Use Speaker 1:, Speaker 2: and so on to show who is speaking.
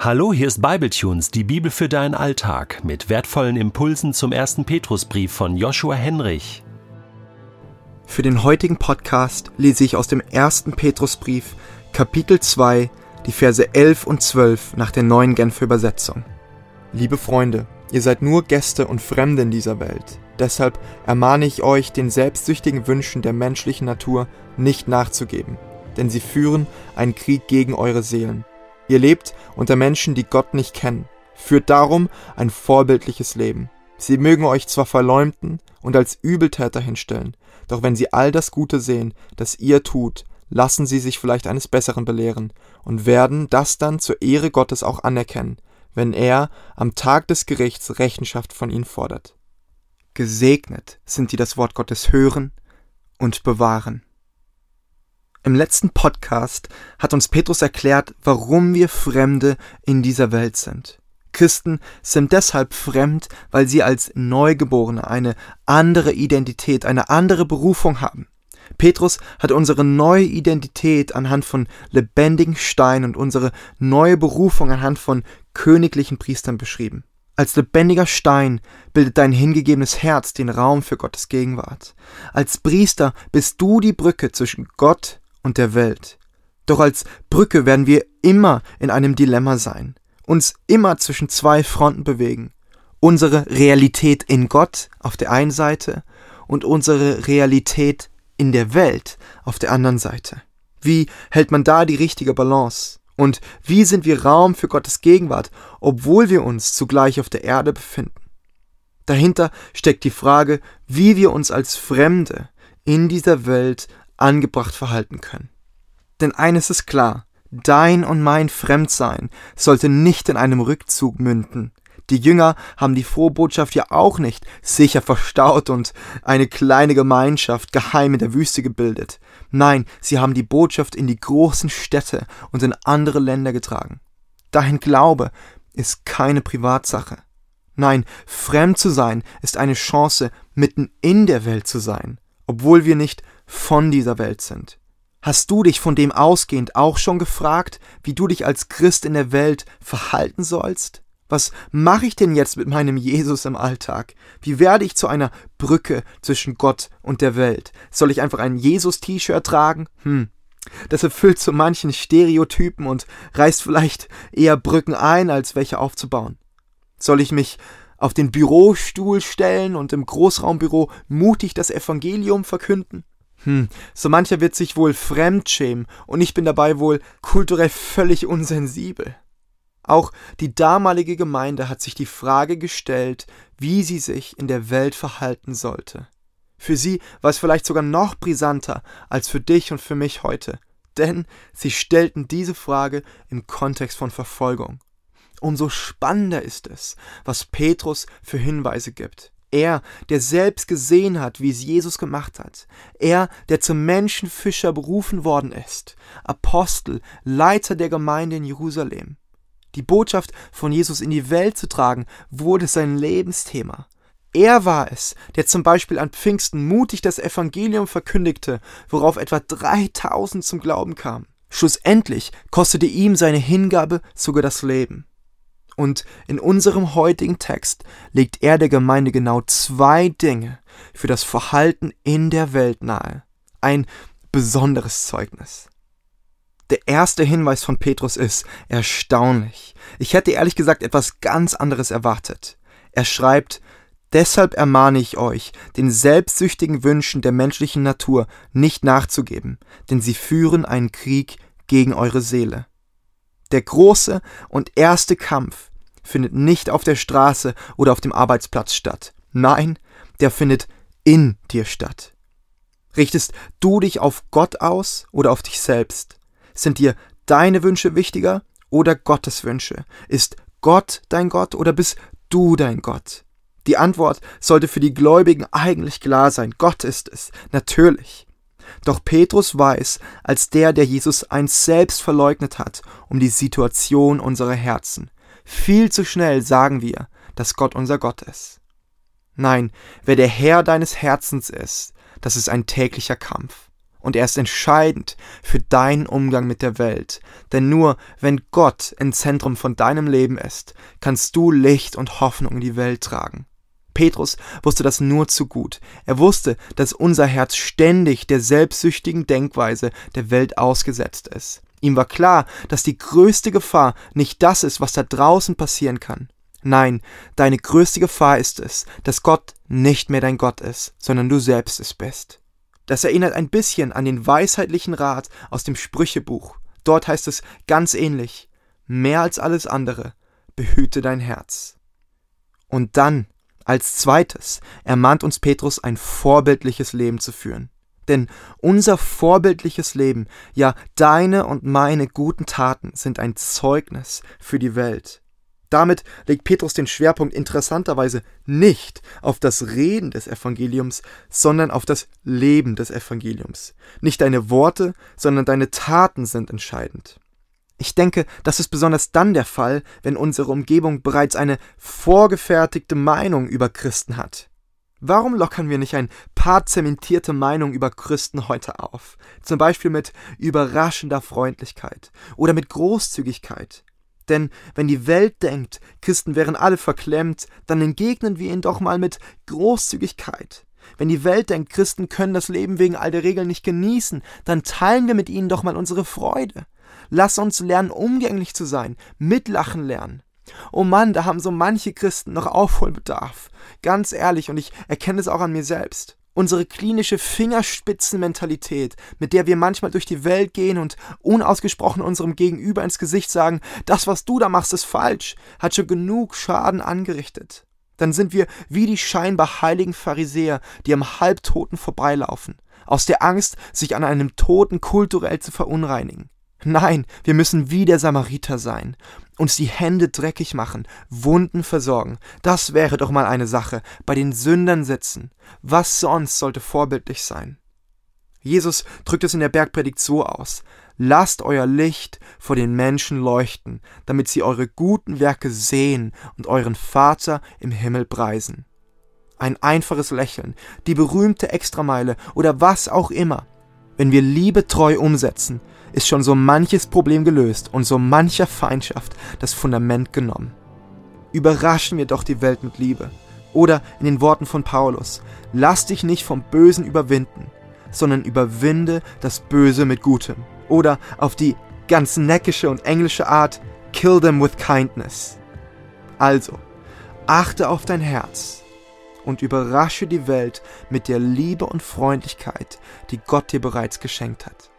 Speaker 1: Hallo, hier ist Bibletunes, die Bibel für deinen Alltag, mit wertvollen Impulsen zum ersten Petrusbrief von Joshua Henrich.
Speaker 2: Für den heutigen Podcast lese ich aus dem ersten Petrusbrief, Kapitel 2, die Verse 11 und 12 nach der neuen Genfer Übersetzung. Liebe Freunde, ihr seid nur Gäste und Fremde in dieser Welt. Deshalb ermahne ich euch, den selbstsüchtigen Wünschen der menschlichen Natur nicht nachzugeben, denn sie führen einen Krieg gegen eure Seelen. Ihr lebt unter Menschen, die Gott nicht kennen. Führt darum ein vorbildliches Leben. Sie mögen euch zwar verleumden und als Übeltäter hinstellen, doch wenn sie all das Gute sehen, das ihr tut, lassen sie sich vielleicht eines Besseren belehren und werden das dann zur Ehre Gottes auch anerkennen, wenn er am Tag des Gerichts Rechenschaft von ihnen fordert. Gesegnet sind die das Wort Gottes hören und bewahren. Im letzten Podcast hat uns Petrus erklärt, warum wir Fremde in dieser Welt sind. Christen sind deshalb fremd, weil sie als Neugeborene eine andere Identität, eine andere Berufung haben. Petrus hat unsere neue Identität anhand von lebendigen Steinen und unsere neue Berufung anhand von königlichen Priestern beschrieben. Als lebendiger Stein bildet dein hingegebenes Herz den Raum für Gottes Gegenwart. Als Priester bist du die Brücke zwischen Gott und der Welt. Doch als Brücke werden wir immer in einem Dilemma sein, uns immer zwischen zwei Fronten bewegen. Unsere Realität in Gott auf der einen Seite und unsere Realität in der Welt auf der anderen Seite. Wie hält man da die richtige Balance? Und wie sind wir Raum für Gottes Gegenwart, obwohl wir uns zugleich auf der Erde befinden? Dahinter steckt die Frage, wie wir uns als Fremde in dieser Welt angebracht verhalten können. Denn eines ist klar, dein und mein Fremdsein sollte nicht in einem Rückzug münden. Die Jünger haben die frohe Botschaft ja auch nicht sicher verstaut und eine kleine Gemeinschaft geheim in der Wüste gebildet. Nein, sie haben die Botschaft in die großen Städte und in andere Länder getragen. Dein Glaube ist keine Privatsache. Nein, fremd zu sein ist eine Chance, mitten in der Welt zu sein, obwohl wir nicht von dieser Welt sind. Hast du dich von dem ausgehend auch schon gefragt, wie du dich als Christ in der Welt verhalten sollst? Was mache ich denn jetzt mit meinem Jesus im Alltag? Wie werde ich zu einer Brücke zwischen Gott und der Welt? Soll ich einfach ein Jesus-T-Shirt tragen? Hm. Das erfüllt so manchen Stereotypen und reißt vielleicht eher Brücken ein, als welche aufzubauen. Soll ich mich auf den Bürostuhl stellen und im Großraumbüro mutig das Evangelium verkünden? Hm, so mancher wird sich wohl fremd schämen und ich bin dabei wohl kulturell völlig unsensibel. Auch die damalige Gemeinde hat sich die Frage gestellt, wie sie sich in der Welt verhalten sollte. Für sie war es vielleicht sogar noch brisanter als für dich und für mich heute, denn sie stellten diese Frage im Kontext von Verfolgung. Umso spannender ist es, was Petrus für Hinweise gibt. Er, der selbst gesehen hat, wie es Jesus gemacht hat. Er, der zum Menschenfischer berufen worden ist. Apostel, Leiter der Gemeinde in Jerusalem. Die Botschaft von Jesus in die Welt zu tragen, wurde sein Lebensthema. Er war es, der zum Beispiel an Pfingsten mutig das Evangelium verkündigte, worauf etwa 3000 zum Glauben kamen. Schlussendlich kostete ihm seine Hingabe sogar das Leben. Und in unserem heutigen Text legt er der Gemeinde genau zwei Dinge für das Verhalten in der Welt nahe. Ein besonderes Zeugnis. Der erste Hinweis von Petrus ist erstaunlich. Ich hätte ehrlich gesagt etwas ganz anderes erwartet. Er schreibt, Deshalb ermahne ich euch, den selbstsüchtigen Wünschen der menschlichen Natur nicht nachzugeben, denn sie führen einen Krieg gegen eure Seele. Der große und erste Kampf findet nicht auf der Straße oder auf dem Arbeitsplatz statt. Nein, der findet in dir statt. Richtest du dich auf Gott aus oder auf dich selbst? Sind dir deine Wünsche wichtiger oder Gottes Wünsche? Ist Gott dein Gott oder bist du dein Gott? Die Antwort sollte für die Gläubigen eigentlich klar sein. Gott ist es, natürlich. Doch Petrus weiß, als der, der Jesus einst selbst verleugnet hat, um die Situation unserer Herzen. Viel zu schnell sagen wir, dass Gott unser Gott ist. Nein, wer der Herr deines Herzens ist, das ist ein täglicher Kampf. und er ist entscheidend für deinen Umgang mit der Welt. Denn nur wenn Gott im Zentrum von deinem Leben ist, kannst du Licht und Hoffnung in die Welt tragen. Petrus wusste das nur zu gut. Er wusste, dass unser Herz ständig der selbstsüchtigen Denkweise der Welt ausgesetzt ist. Ihm war klar, dass die größte Gefahr nicht das ist, was da draußen passieren kann. Nein, deine größte Gefahr ist es, dass Gott nicht mehr dein Gott ist, sondern du selbst es bist. Das erinnert ein bisschen an den weisheitlichen Rat aus dem Sprüchebuch. Dort heißt es ganz ähnlich, mehr als alles andere, behüte dein Herz. Und dann, als zweites, ermahnt uns Petrus, ein vorbildliches Leben zu führen. Denn unser vorbildliches Leben, ja deine und meine guten Taten sind ein Zeugnis für die Welt. Damit legt Petrus den Schwerpunkt interessanterweise nicht auf das Reden des Evangeliums, sondern auf das Leben des Evangeliums. Nicht deine Worte, sondern deine Taten sind entscheidend. Ich denke, das ist besonders dann der Fall, wenn unsere Umgebung bereits eine vorgefertigte Meinung über Christen hat. Warum lockern wir nicht ein paar zementierte Meinungen über Christen heute auf? Zum Beispiel mit überraschender Freundlichkeit oder mit Großzügigkeit. Denn wenn die Welt denkt, Christen wären alle verklemmt, dann entgegnen wir ihnen doch mal mit Großzügigkeit. Wenn die Welt denkt, Christen können das Leben wegen all der Regeln nicht genießen, dann teilen wir mit ihnen doch mal unsere Freude. Lass uns lernen, umgänglich zu sein, mitlachen lernen. Oh Mann, da haben so manche Christen noch Aufholbedarf. Ganz ehrlich, und ich erkenne es auch an mir selbst. Unsere klinische Fingerspitzenmentalität, mit der wir manchmal durch die Welt gehen und unausgesprochen unserem Gegenüber ins Gesicht sagen, das, was du da machst, ist falsch, hat schon genug Schaden angerichtet. Dann sind wir wie die scheinbar heiligen Pharisäer, die am Halbtoten vorbeilaufen, aus der Angst, sich an einem Toten kulturell zu verunreinigen. Nein, wir müssen wie der Samariter sein, uns die Hände dreckig machen, Wunden versorgen. Das wäre doch mal eine Sache, bei den Sündern sitzen. Was sonst sollte vorbildlich sein? Jesus drückt es in der Bergpredigt so aus. Lasst euer Licht vor den Menschen leuchten, damit sie eure guten Werke sehen und euren Vater im Himmel preisen. Ein einfaches Lächeln, die berühmte Extrameile oder was auch immer. Wenn wir Liebe treu umsetzen, ist schon so manches Problem gelöst und so mancher Feindschaft das Fundament genommen. Überraschen wir doch die Welt mit Liebe. Oder in den Worten von Paulus, lass dich nicht vom Bösen überwinden, sondern überwinde das Böse mit Gutem. Oder auf die ganz neckische und englische Art, kill them with kindness. Also, achte auf dein Herz und überrasche die Welt mit der Liebe und Freundlichkeit, die Gott dir bereits geschenkt hat.